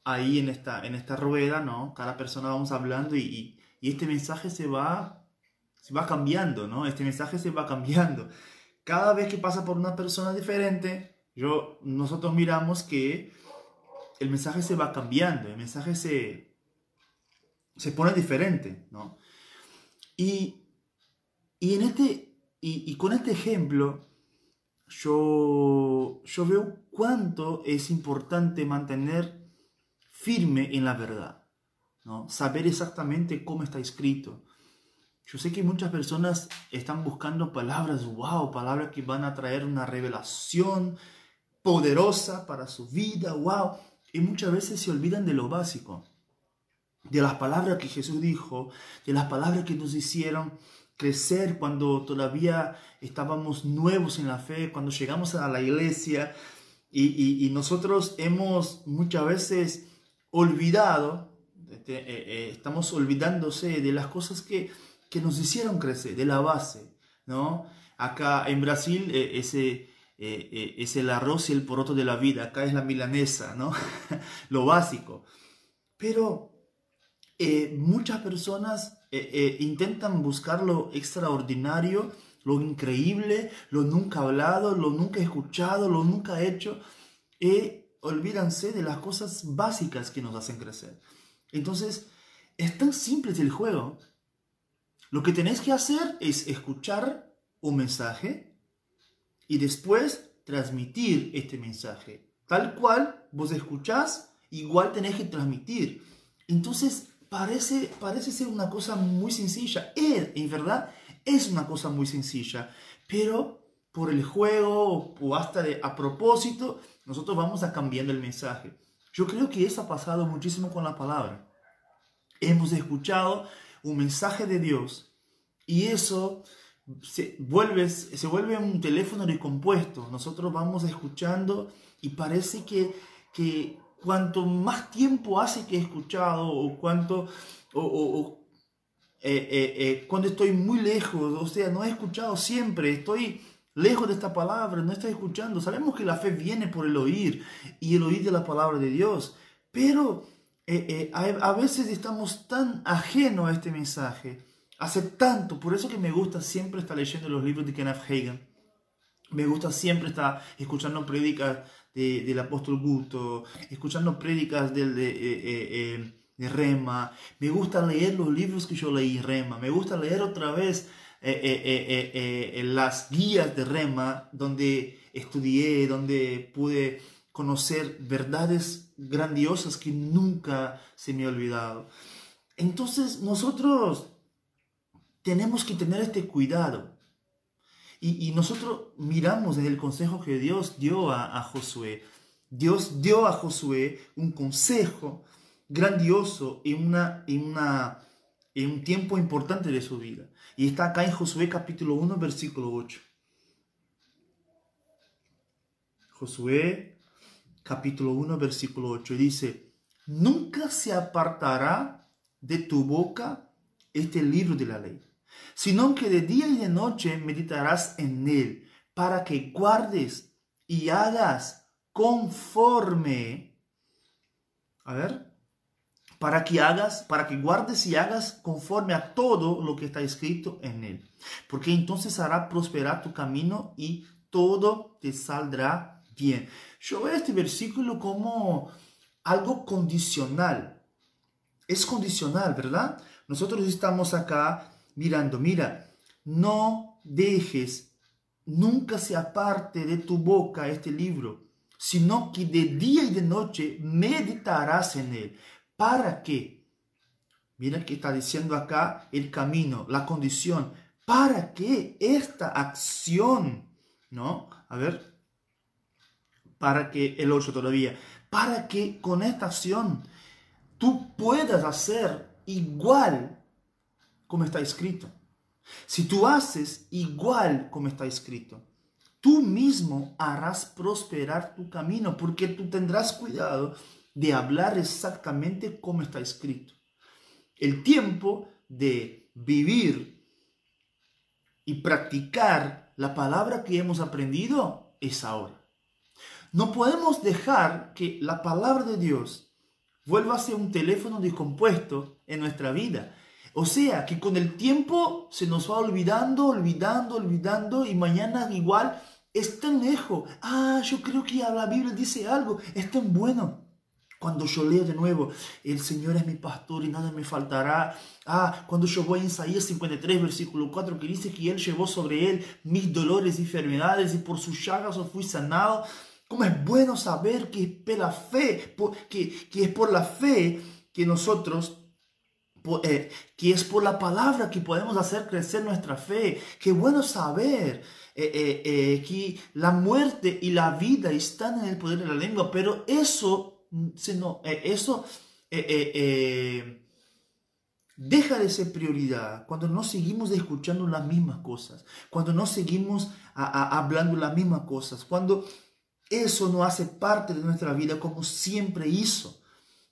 ahí en esta, en esta rueda, ¿no? Cada persona vamos hablando y, y, este mensaje se va, se va cambiando, ¿no? Este mensaje se va cambiando. Cada vez que pasa por una persona diferente, yo, nosotros miramos que el mensaje se va cambiando, el mensaje se, se pone diferente, ¿no? Y, este, y, con este ejemplo, yo, yo veo cuánto es importante mantener firme en la verdad, ¿no? Saber exactamente cómo está escrito. Yo sé que muchas personas están buscando palabras, wow, palabras que van a traer una revelación poderosa para su vida, wow. Y muchas veces se olvidan de lo básico, de las palabras que Jesús dijo, de las palabras que nos hicieron crecer cuando todavía estábamos nuevos en la fe, cuando llegamos a la iglesia y, nosotros hemos muchas veces olvidado, este, eh, eh, estamos olvidándose de las cosas que, que, nos hicieron crecer, de la base, ¿no? Acá en Brasil eh, ese eh, es el arroz y el poroto de la vida, acá es la milanesa, ¿no? *laughs* lo básico. Pero eh, muchas personas intentan buscar lo extraordinario, lo increíble, lo nunca hablado, lo nunca escuchado, lo nunca hecho, y olvídanse de las cosas básicas que nos hacen crecer. Entonces, es tan simple el juego. Lo que tenés que hacer es escuchar un mensaje, y después transmitir este mensaje. Tal cual vos escuchás, igual tenés que transmitir. Entonces, parece, parece ser una cosa muy sencilla. Es, en verdad, es una cosa muy sencilla. Pero por el juego o hasta de, a propósito, nosotros vamos a cambiando el mensaje. Yo creo que eso ha pasado muchísimo con la palabra. Hemos escuchado un mensaje de Dios y eso se vuelve, se vuelve un teléfono descompuesto. Nosotros vamos escuchando y parece que, que cuanto más tiempo hace que he escuchado o cuanto o, eh, eh, eh, cuando estoy muy lejos, o sea, no he escuchado siempre, estoy lejos de esta palabra, no estoy escuchando. Sabemos que la fe viene por el oír y el oír de la palabra de Dios, pero a, a veces estamos tan ajenos a este mensaje Hace tanto, por eso que me gusta siempre estar leyendo los libros de Kenneth Hagen. Me gusta siempre estar escuchando prédicas del apóstol Guto, escuchando prédicas de, de, eh, eh, eh, Rema. Me gusta leer los libros que yo leí Rema. Me gusta leer otra vez las guías de Rema, donde estudié, donde pude conocer verdades grandiosas que nunca se me ha olvidado. Entonces nosotros tenemos que tener este cuidado. Y, nosotros miramos en el consejo que Dios dio a, Josué. Dios dio a Josué un consejo grandioso una, una en un tiempo importante de su vida. Y está acá en Josué capítulo 1, versículo 8. Josué capítulo 1, versículo 8. Dice, nunca se apartará de tu boca este libro de la ley, sino que de día y de noche meditarás en él, para que guardes y hagas conforme. A ver, para que hagas, para que guardes y hagas conforme a todo lo que está escrito en él. Porque entonces hará prosperar tu camino y todo te saldrá bien. Yo veo este versículo como algo condicional. Es condicional, ¿verdad? Nosotros estamos acá mirando, mira, no dejes, nunca se aparte de tu boca este libro, sino que de día y de noche meditarás en él ¿Para qué? Mira que está diciendo acá el camino, la condición. ¿Para qué esta acción? ¿No? A ver. Para que el 8 todavía. Para que con esta acción tú puedas hacer igual como está escrito. Si tú haces igual como está escrito, tú mismo harás prosperar tu camino porque tú tendrás cuidado de hablar exactamente como está escrito. El tiempo de vivir y practicar la palabra que hemos aprendido es ahora. No podemos dejar que la palabra de Dios vuelva a ser un teléfono descompuesto en nuestra vida. O sea, que con el tiempo se nos va olvidando, olvidando, olvidando y mañana igual es tan lejos. Ah, yo creo que la Biblia dice algo, es tan bueno. Cuando yo leo de nuevo, el Señor es mi pastor y nada me faltará. Ah, cuando yo voy a Isaías 53, versículo 4, que dice que Él llevó sobre Él mis dolores y enfermedades y por sus llagas yo fui sanado. ¿Cómo es bueno saber que es por la fe, que, que es por la fe que nosotros eh, que es por la palabra que podemos hacer crecer nuestra fe. Qué bueno saber eh, eh, que la muerte y la vida están en el poder de la lengua, pero eso sino, eh, eso eh, eh, deja de ser prioridad cuando no seguimos escuchando las mismas cosas, cuando no seguimos hablando las mismas cosas, cuando eso no hace parte de nuestra vida como siempre hizo.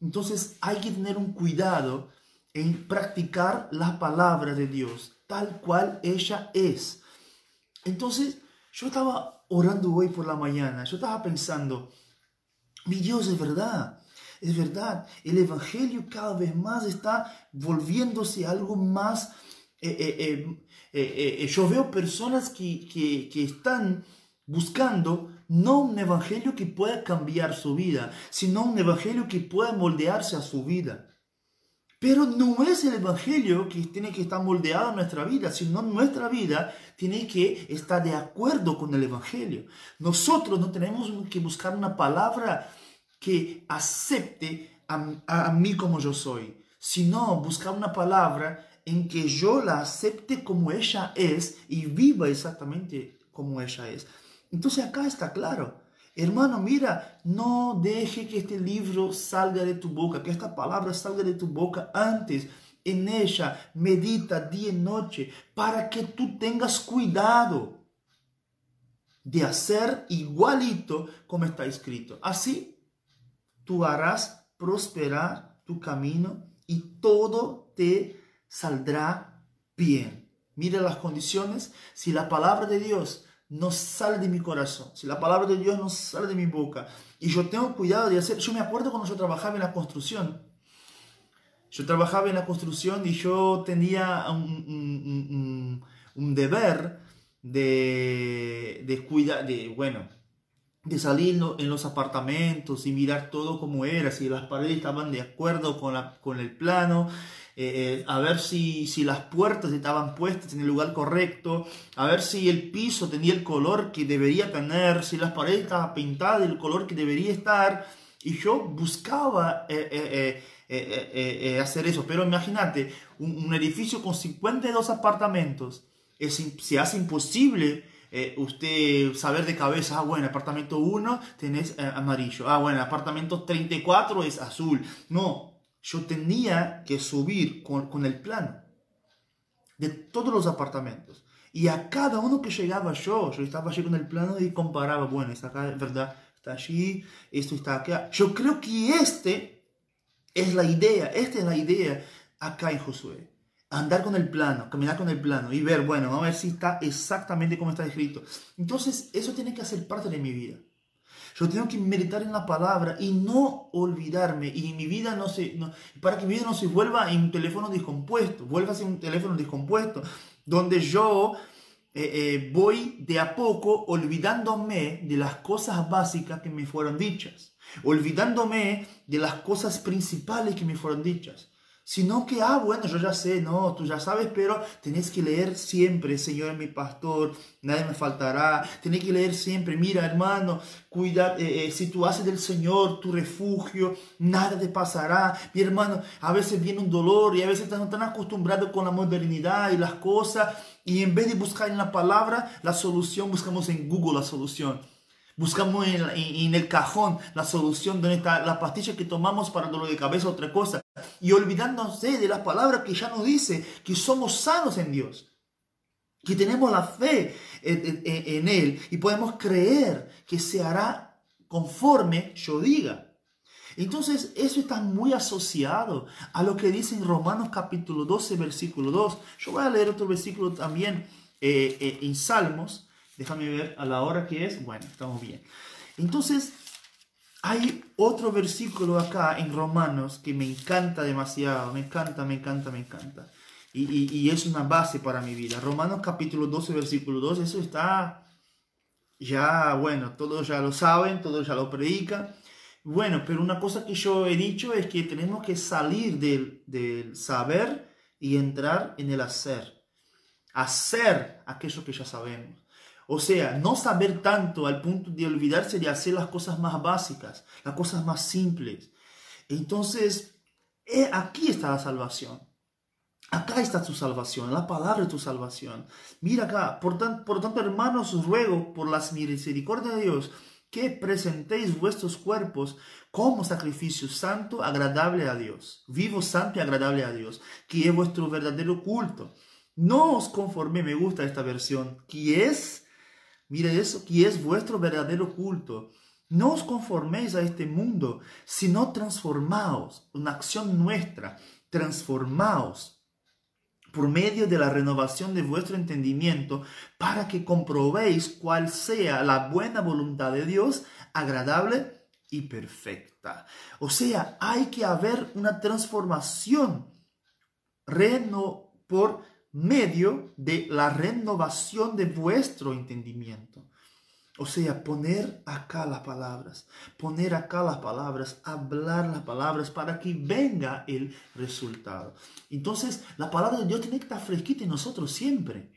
Entonces hay que tener un cuidado en practicar la palabra de Dios tal cual ella es. Entonces yo estaba orando hoy por la mañana, yo estaba pensando, mi Dios, es verdad. Es verdad, el Evangelio cada vez más está volviéndose algo más... Eh, eh, eh, yo veo personas que, que, que están buscando no un evangelio que pueda cambiar su vida, sino un evangelio que pueda moldearse a su vida. Pero no es el evangelio que tiene que estar moldeado a nuestra vida, sino nuestra vida tiene que estar de acuerdo con el evangelio. Nosotros no tenemos que buscar una palabra que acepte a, mí como yo soy, sino buscar una palabra en que yo la acepte como ella es y viva exactamente como ella es. Entonces acá está claro. Hermano, mira, no deje que este libro salga de tu boca, que esta palabra salga de tu boca antes. En ella medita día y noche para que tú tengas cuidado de hacer igualito como está escrito. Así tú harás prosperar tu camino y todo te saldrá bien. Mira las condiciones. Si la palabra de Dios no sale de mi corazón, si la palabra de Dios no sale de mi boca, y yo tengo cuidado de hacer, yo me acuerdo cuando yo trabajaba en la construcción, yo trabajaba en la construcción y yo tenía un, deber de, de cuidar, de, bueno, de salir en los apartamentos y mirar todo como era, si las paredes estaban de acuerdo con, la, con el plano, eh, eh, a ver si, si las puertas estaban puestas en el lugar correcto, a ver si el piso tenía el color que debería tener, si las paredes estaban pintadas del color que debería estar. Y yo buscaba eh, hacer eso, pero imagínate, un, edificio con 52 apartamentos, es, se hace imposible eh, usted saber de cabeza, ah, bueno, apartamento 1 tenés eh, amarillo, ah, bueno, apartamento 34 es azul. No, yo tenía que subir con, el plano de todos los apartamentos. Y a cada uno que llegaba yo, yo estaba allí con el plano y comparaba, bueno, está acá, ¿verdad? Está allí, esto está acá. Yo creo que este es la idea, esta es la idea acá en Josué. Andar con el plano, caminar con el plano y ver, bueno, vamos a ver si está exactamente como está escrito. Entonces, eso tiene que hacer parte de mi vida. Yo tengo que meditar en la palabra y no olvidarme. Y mi vida no se. para que mi vida no se vuelva en un teléfono descompuesto, vuelva a ser un teléfono descompuesto donde yo eh, eh, voy de a poco olvidándome de las cosas básicas que me fueron dichas, olvidándome de las cosas principales que me fueron dichas sino que, ah, bueno, yo ya sé, no, tú ya sabes, pero tenés que leer siempre, Señor mi pastor, nadie me faltará, tenés que leer siempre, mira hermano, cuida, eh, eh, si tú haces del Señor tu refugio, nada te pasará, mi hermano, a veces viene un dolor y a veces estamos tan acostumbrados con la modernidad y las cosas, y en vez de buscar en la palabra la solución, buscamos en Google la solución. Buscamos en, en, el cajón la solución donde está la pastilla que tomamos para dolor de cabeza, otra cosa. Y olvidándose de la palabra que ya nos dice que somos sanos en Dios. Que tenemos la fe en, en Él y podemos creer que se hará conforme yo diga. Entonces, eso está muy asociado a lo que dice en Romanos capítulo 12, versículo 2. Yo voy a leer otro versículo también eh, eh, en Salmos, Déjame ver a la hora que es. Bueno, estamos bien. Entonces, hay otro versículo acá en Romanos que me encanta demasiado. Me encanta, me encanta, me encanta. Y, y, es una base para mi vida. Romanos capítulo 12, versículo 2. Eso está ya, bueno, todos ya lo saben, todos ya lo predican. Bueno, pero una cosa que yo he dicho es que tenemos que salir del, del saber y entrar en el hacer. Hacer aquello que ya sabemos. O sea, no saber tanto al punto de olvidarse de hacer las cosas más básicas, las cosas más simples. Entonces, eh, aquí está la salvación. Acá está tu salvación, la palabra de tu salvación. Mira acá, por, por tanto, hermanos, os ruego por las misericordias de Dios que presentéis vuestros cuerpos como sacrificio santo, agradable a Dios, vivo, santo y agradable a Dios, que es vuestro verdadero culto. No os conforme, me gusta esta versión, que es Mira eso, que es vuestro verdadero culto. No os conforméis a este mundo, sino transformaos, una acción nuestra, transformaos por medio de la renovación de vuestro entendimiento, para que comprobéis cuál sea la buena voluntad de Dios, agradable y perfecta. O sea, hay que haber una transformación reno por medio de la renovación de vuestro entendimiento. O sea, poner acá las palabras, poner acá las palabras, hablar las palabras para que venga el resultado. Entonces, la palabra de Dios tiene que estar fresquita en nosotros siempre.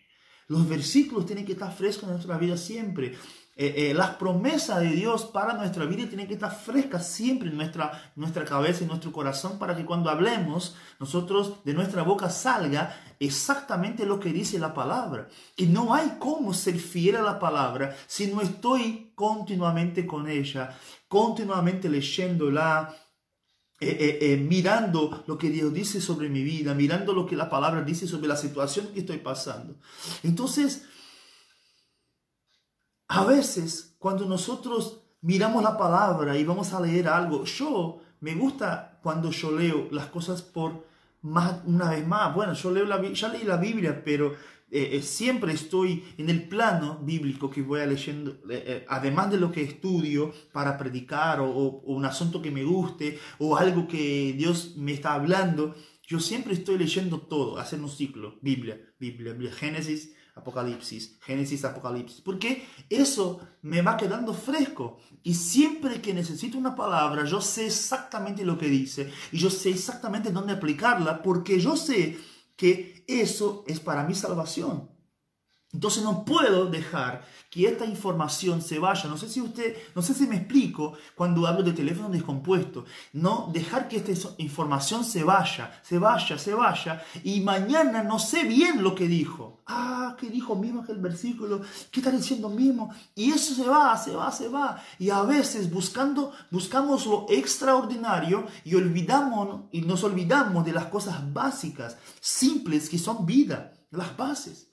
Los versículos tienen que estar frescos en nuestra vida siempre. Eh, eh, las promesas de Dios para nuestra vida tienen que estar frescas siempre en nuestra, nuestra cabeza y nuestro corazón para que cuando hablemos, nosotros de nuestra boca salga exactamente lo que dice la palabra. Y no hay cómo ser fiel a la palabra si no estoy continuamente con ella, continuamente leyéndola, eh, mirando lo que Dios dice sobre mi vida, mirando lo que la palabra dice sobre la situación que estoy pasando. Entonces, a veces, cuando nosotros miramos la palabra y vamos a leer algo, yo me gusta cuando yo leo las cosas por más, una vez más. Bueno, yo leo la, ya leí la Biblia, pero eh, eh, siempre estoy en el plano bíblico que voy a leyendo, eh, además de lo que estudio para predicar o, o, un asunto que me guste o algo que Dios me está hablando, yo siempre estoy leyendo todo, hacer un ciclo, Biblia, Biblia, Biblia, Génesis, Apocalipsis, Génesis, Apocalipsis, porque eso me va quedando fresco. Y siempre que necesito una palabra, yo sé exactamente lo que dice y yo sé exactamente dónde aplicarla, porque yo sé que eso es para mi salvación. Entonces no puedo dejar que esta información se vaya. No sé si usted, no sé si me explico cuando hablo de teléfono descompuesto. No dejar que esta información se vaya, se vaya, se vaya. Y mañana no sé bien lo que dijo. Ah, ¿qué dijo mismo aquel versículo? ¿Qué está diciendo mismo? Y eso se va, se va, se va. Y a veces buscando, buscamos lo extraordinario y olvidamos, y nos olvidamos de las cosas básicas, simples que son vida, las bases.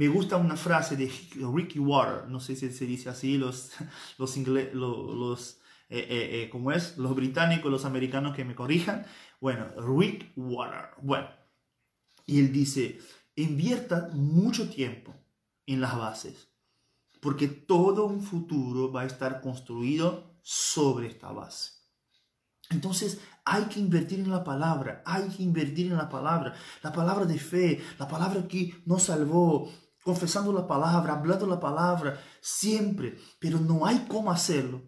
Me gusta una frase de Ricky Water, no sé si se dice así, los, *laughs* los, los, eh, eh, eh, ¿cómo es? Los británicos, los americanos que me corrijan. Bueno, Rick Water. Bueno, y él dice, invierta mucho tiempo en las bases, porque todo un futuro va a estar construido sobre esta base. Entonces hay que invertir en la palabra, hay que invertir en la palabra, la palabra de fe, la palabra que nos salvó, confesando la palabra, hablando la palabra, siempre, pero no hay cómo hacerlo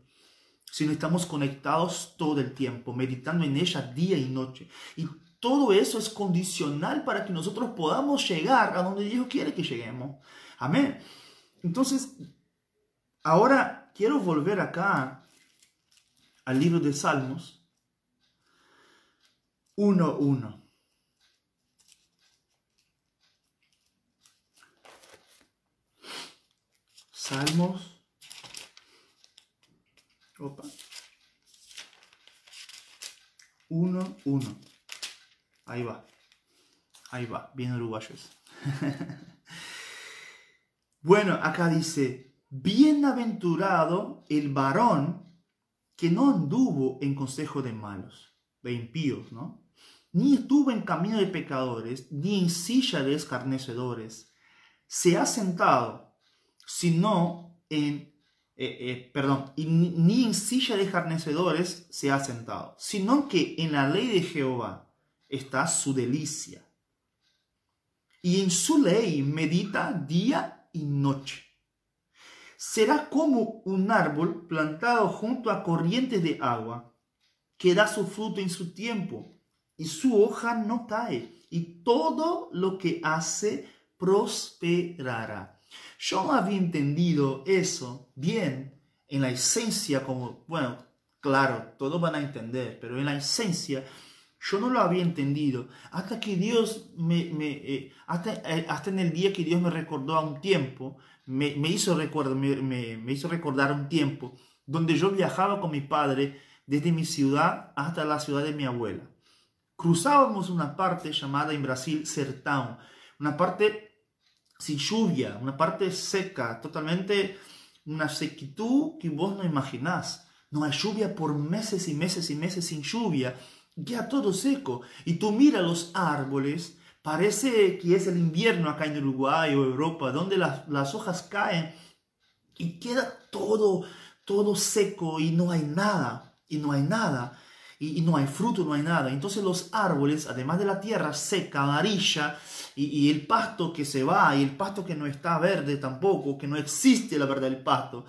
si no estamos conectados todo el tiempo, meditando en ella día y noche. Y todo eso es condicional para que nosotros podamos llegar a donde Dios quiere que lleguemos. Amén. Entonces, ahora quiero volver acá al libro de Salmos 1.1. Salmos. Opa. 1.1. Ahí va. Ahí va. Bien uruguayos. *laughs* bueno, acá dice, bienaventurado el varón que no anduvo en consejo de malos, de impíos, ¿no? ni estuvo en camino de pecadores, ni en silla de escarnecedores. Se ha sentado, sino en, eh, eh, perdón, ni en silla de escarnecedores se ha sentado, sino que en la ley de Jehová está su delicia. Y en su ley medita día y noche. Será como un árbol plantado junto a corrientes de agua, que da su fruto en su tiempo y su hoja no cae, y todo lo que hace prosperará. Yo no había entendido eso bien en la esencia, como, bueno, claro, todos van a entender, pero en la esencia yo no lo había entendido. Hasta que Dios me, me eh, hasta, eh, hasta, en el día que Dios me recordó a un tiempo, me, me hizo recordar, me, me hizo recordar un tiempo donde yo viajaba con mi padre desde mi ciudad hasta la ciudad de mi abuela. Cruzábamos una parte llamada en Brasil sertão, una parte sin lluvia, una parte seca, totalmente una sequitud que vos no imaginás. No hay lluvia por meses y meses y meses sin lluvia, queda todo seco. Y tú miras los árboles, parece que es el invierno acá en Uruguay o Europa, donde las, las hojas caen y queda todo, todo seco y no hay nada, y no hay nada y, no hay fruto, no hay nada. Entonces los árboles, además de la tierra seca, amarilla, y, el pasto que se va, y el pasto que no está verde tampoco, que no existe la verdad el pasto,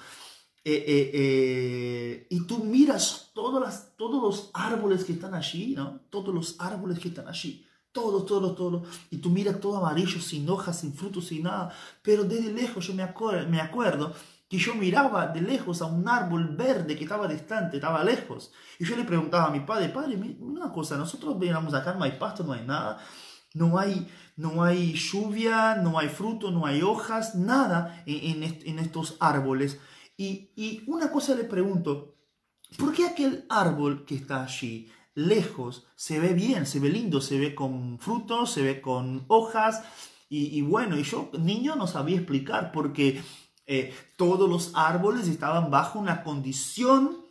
eh, eh, eh, y tú miras todos, las, todos los árboles que están allí, ¿no? Todos los árboles que están allí. Todos, todos, todos. Y tú miras todo amarillo, sin hojas, sin frutos, sin nada. Pero desde lejos yo me, me acuerdo que yo miraba de lejos a un árbol verde que estaba distante, estaba lejos. Y yo le preguntaba a mi padre, padre, una cosa, nosotros venimos acá, no hay pasto, no hay nada, no hay, no hay lluvia, no hay fruto, no hay hojas, nada en, en, estos árboles. Y, y una cosa le pregunto, ¿por qué aquel árbol que está allí, lejos, se ve bien, se ve lindo, se ve con frutos, se ve con hojas? Y, y bueno, y yo, niño, no sabía explicar porque eh, todos los árboles estaban bajo una condición,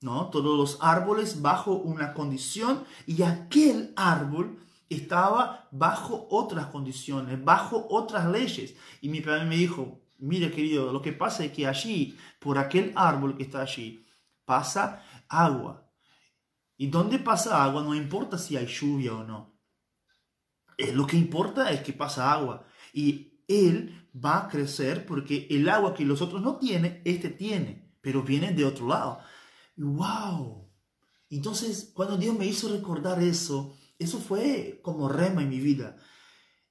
¿no? Todos los árboles bajo una condición y aquel árbol estaba bajo otras condiciones, bajo otras leyes. Y mi padre me dijo, mire querido, lo que pasa es que allí, por aquel árbol que está allí, pasa agua. Y donde pasa agua no importa si hay lluvia o no. Eh, lo que importa es que pasa agua. Y él va a crecer porque el agua que los otros no tienen, este tiene, pero viene de otro lado. ¡Wow! Entonces, cuando Dios me hizo recordar eso, eso fue como rema en mi vida.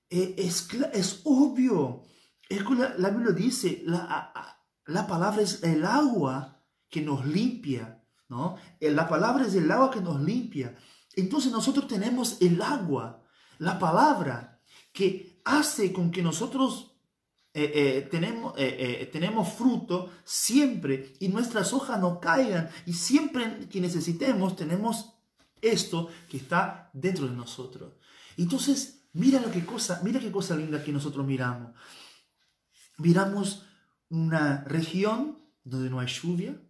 eh, es, es obvio. Es que la, Biblia dice, la, la palabra es el agua que nos limpia, ¿no? Eh, la palabra es el agua que nos limpia. Entonces nosotros tenemos el agua, la palabra, que hace con que nosotros eh, eh, tenemos, tenemos fruto siempre y nuestras hojas no caigan y siempre que necesitemos tenemos esto que está dentro de nosotros. Entonces, mira lo que cosa, mira qué cosa linda que nosotros miramos. Miramos una región donde no hay lluvia.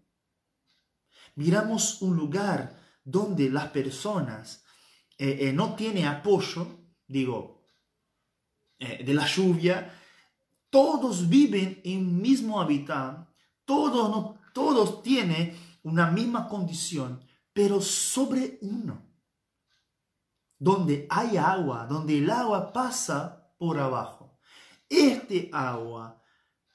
Miramos un lugar donde las personas eh, eh, no tienen apoyo, digo, eh, de la lluvia. Todos viven en un mismo hábitat, todos, todos tienen una misma condición, pero sobre uno. Donde hay agua, donde el agua pasa por abajo. Este agua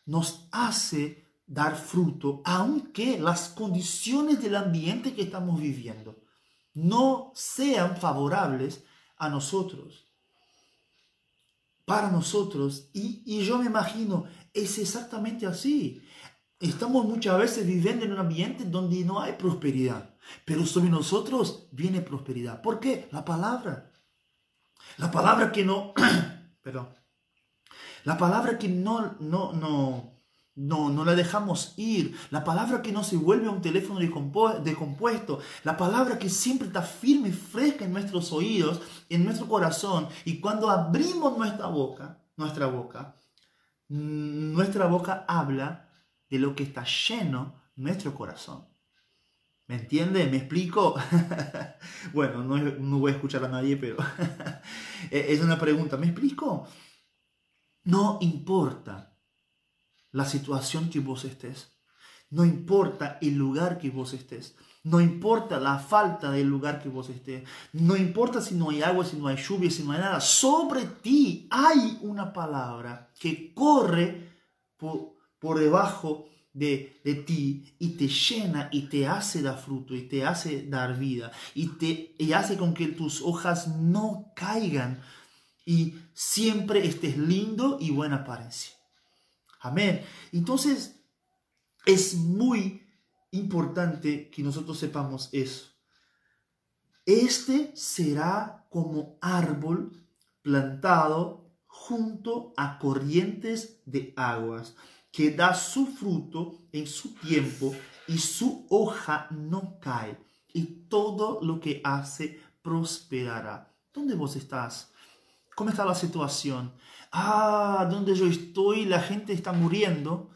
nos hace dar fruto, aunque las condiciones del ambiente que estamos viviendo no sean favorables a nosotros, para nosotros. Y, yo me imagino, es exactamente así. Estamos muchas veces viviendo en un ambiente donde no hay prosperidad, pero sobre nosotros viene prosperidad. ¿Por qué? La palabra. La palabra que no, *clears throat* perdón, la palabra que no, no, no, no, no la dejamos ir. La palabra que no se vuelve a un teléfono decompuesto. La palabra que siempre está firme y fresca en nuestros oídos, en nuestro corazón. Y cuando abrimos nuestra boca, nuestra boca, nuestra boca habla de lo que está lleno nuestro corazón. ¿Me entiende? ¿Me explico? *laughs* bueno, no, no, voy a escuchar a nadie, pero *laughs* es una pregunta. ¿Me explico? No importa la situación que vos estés. No importa el lugar que vos estés. No importa la falta del lugar que vos estés. No importa si no hay agua, si no hay lluvia, si no hay nada. Sobre ti hay una palabra que corre por, debajo de, de, ti y te llena y te hace dar fruto y te hace dar vida y te y hace con que tus hojas no caigan y siempre estés lindo y buena apariencia. Amén. Entonces, es muy importante que nosotros sepamos eso. Este será como árbol plantado junto a corrientes de aguas, que da su fruto en su tiempo y su hoja no cae, y todo lo que hace prosperará. ¿Dónde vos estás? ¿Cómo está la situación? Ah, donde yo estoy la gente está muriendo.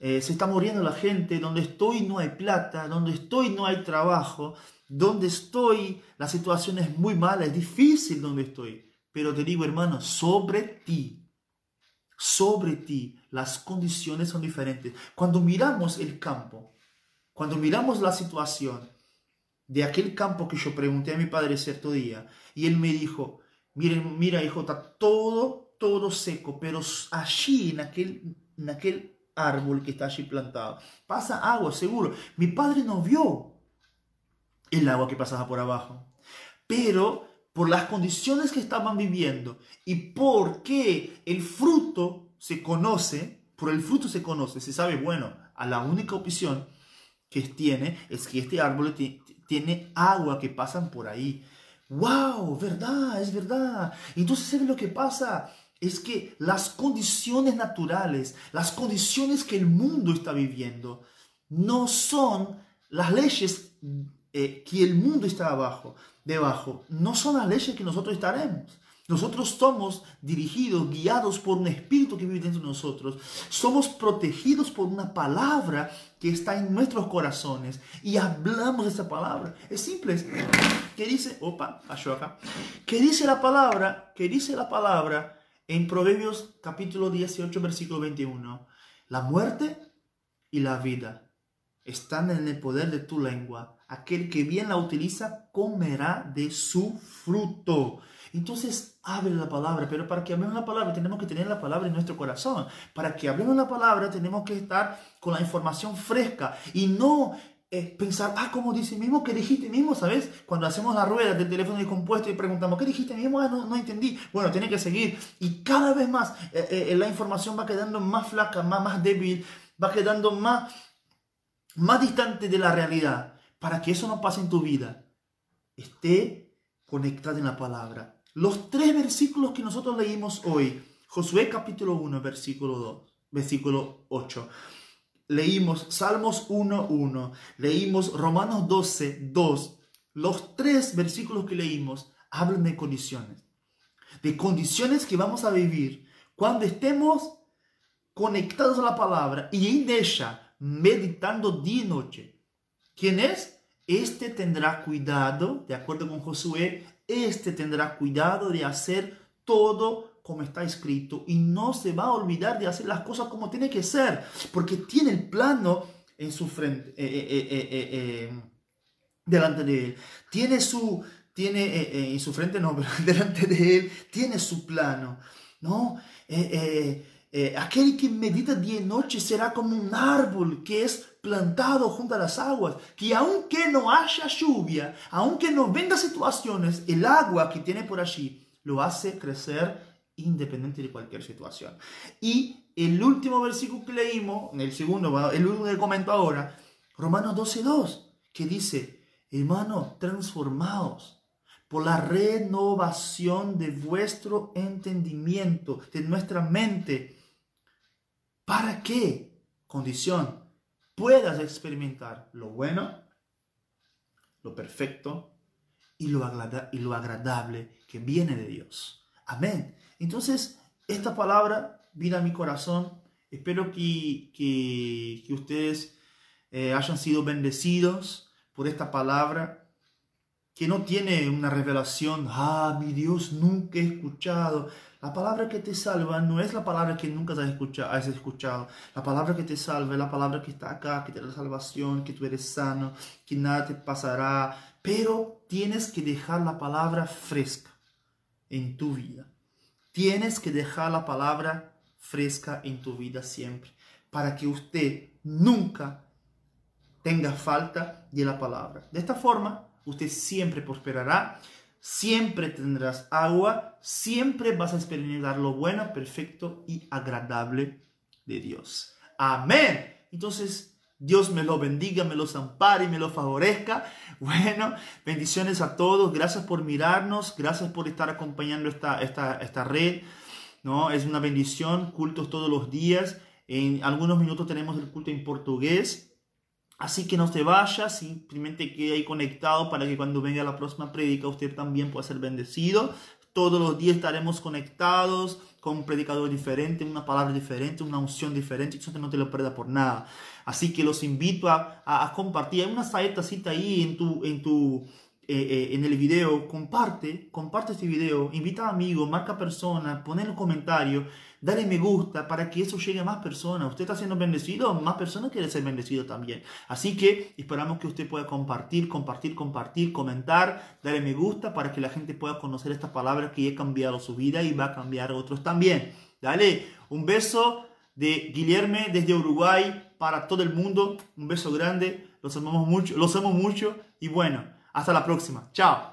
Eh, se está muriendo la gente. Donde estoy no hay plata. Donde estoy no hay trabajo. Donde estoy la situación es muy mala. Es difícil donde estoy. Pero te digo, hermano, sobre ti. Sobre ti las condiciones son diferentes. Cuando miramos el campo, cuando miramos la situación de aquel campo que yo pregunté a mi padre cierto día, y él me dijo, Miren, mira, hijo, está todo, todo seco, pero allí, en aquel, en aquel árbol que está allí plantado, pasa agua, seguro. Mi padre no vio el agua que pasaba por abajo, pero por las condiciones que estaban viviendo y porque el fruto se conoce, por el fruto se conoce, se sabe, bueno, a la única opción que tiene es que este árbol tiene agua que pasan por ahí wow, verdad, es verdad. Entonces, ¿sabes lo que pasa? Es que las condiciones naturales, las condiciones que el mundo está viviendo, no son las leyes eh, que el mundo está abajo, debajo, no son las leyes que nosotros estaremos. Nosotros somos dirigidos, guiados por un espíritu que vive dentro de nosotros. Somos protegidos por una palabra que está en nuestros corazones y hablamos esa palabra. Es simple. ¿Qué dice? Opa, acá. ¿Qué dice la palabra? ¿Qué dice la palabra en Proverbios capítulo 18, versículo 21? La muerte y la vida están en el poder de tu lengua. Aquel que bien la utiliza comerá de su fruto. Entonces, abre la palabra, pero para que hablemos la palabra tenemos que tener la palabra en nuestro corazón. Para que hablemos la palabra tenemos que estar con la información fresca y no eh, pensar, ah, como dice mismo, ¿qué dijiste mismo? ¿Sabes? Cuando hacemos la rueda del teléfono descompuesto y preguntamos, ¿qué dijiste mismo? Ah, no, no entendí. Bueno, tiene que seguir. Y cada vez más eh, eh, la información va quedando más flaca, más, más débil, va quedando más, más distante de la realidad. Para que eso no pase en tu vida, esté conectada en la palabra. Los tres versículos que nosotros leímos hoy, Josué capítulo 1, versículo 2, versículo 8 leímos Salmos 1.1, leímos Romanos 12.2. Los tres versículos que leímos hablan de condiciones, de condiciones que vamos a vivir cuando estemos conectados a la palabra y en ella meditando día y noche. ¿Quién es? Este tendrá cuidado, de acuerdo con Josué, este tendrá cuidado de hacer todo como está escrito y no se va a olvidar de hacer las cosas como tiene que ser, porque tiene el plano en su frente, eh, eh, eh, delante de él. Tiene su, tiene en su frente, no, *laughs* pero delante de él, tiene su plano, ¿no? aquel que medita día y noche será como un árbol que es plantado junto a las aguas, que aunque no haya lluvia, aunque no venga situaciones, el agua que tiene por allí lo hace crecer independiente de cualquier situación. Y el último versículo que leímos, el segundo, el último que comento ahora, Romanos 12.2, que dice, hermano, transformados por la renovación de vuestro entendimiento, de nuestra mente, para que, condición, puedas experimentar lo bueno, lo perfecto y lo, y lo agradable que viene de Dios. Amén. Entonces, esta palabra vino a mi corazón. Espero que, que, ustedes eh, hayan sido bendecidos por esta palabra, que no tiene una revelación, ah, mi Dios, nunca he escuchado. La palabra que te salva no es la palabra que nunca has escuchado. La palabra que te salva es la palabra que está acá, que te da salvación, que tú eres sano, que nada te pasará. Pero tienes que dejar la palabra fresca en tu vida. Tienes que dejar la palabra fresca en tu vida siempre, para que usted nunca tenga falta de la palabra. De esta forma, usted siempre prosperará, siempre tendrás agua, siempre vas a experimentar lo bueno, perfecto y agradable de Dios. Amén. Entonces, Dios me lo bendiga, me los ampare y me lo favorezca. *laughs* Bueno, bendiciones a todos. Gracias por mirarnos. Gracias por estar acompañando esta, esta, esta red. ¿no? Es una bendición. Cultos todos los días. En algunos minutos tenemos el culto en portugués. Así que no se vaya, simplemente quede ahí conectado para que cuando venga la próxima prédica usted también pueda ser bendecido. Todos los días estaremos conectados con un predicador diferente, una palabra diferente, una unción diferente. Eso no te lo pierda por nada. Así que los invito a, compartir. Hay una saetacita ahí en tu, en tu, eh, eh, en el video. Comparte, comparte este video. Invita a amigos, marca personas, pon en el comentario, dale me gusta para que eso llegue a más personas. Usted está siendo bendecido, más personas quieren ser bendecidos también. Así que esperamos que usted pueda compartir, compartir, compartir, comentar, darle me gusta para que la gente pueda conocer esta palabra que ha cambiado su vida y va a cambiar a otros también. Dale un beso de Guillermo desde Uruguay para todo el mundo. Un beso grande, los amamos mucho, los mucho y bueno, hasta la próxima. Chao.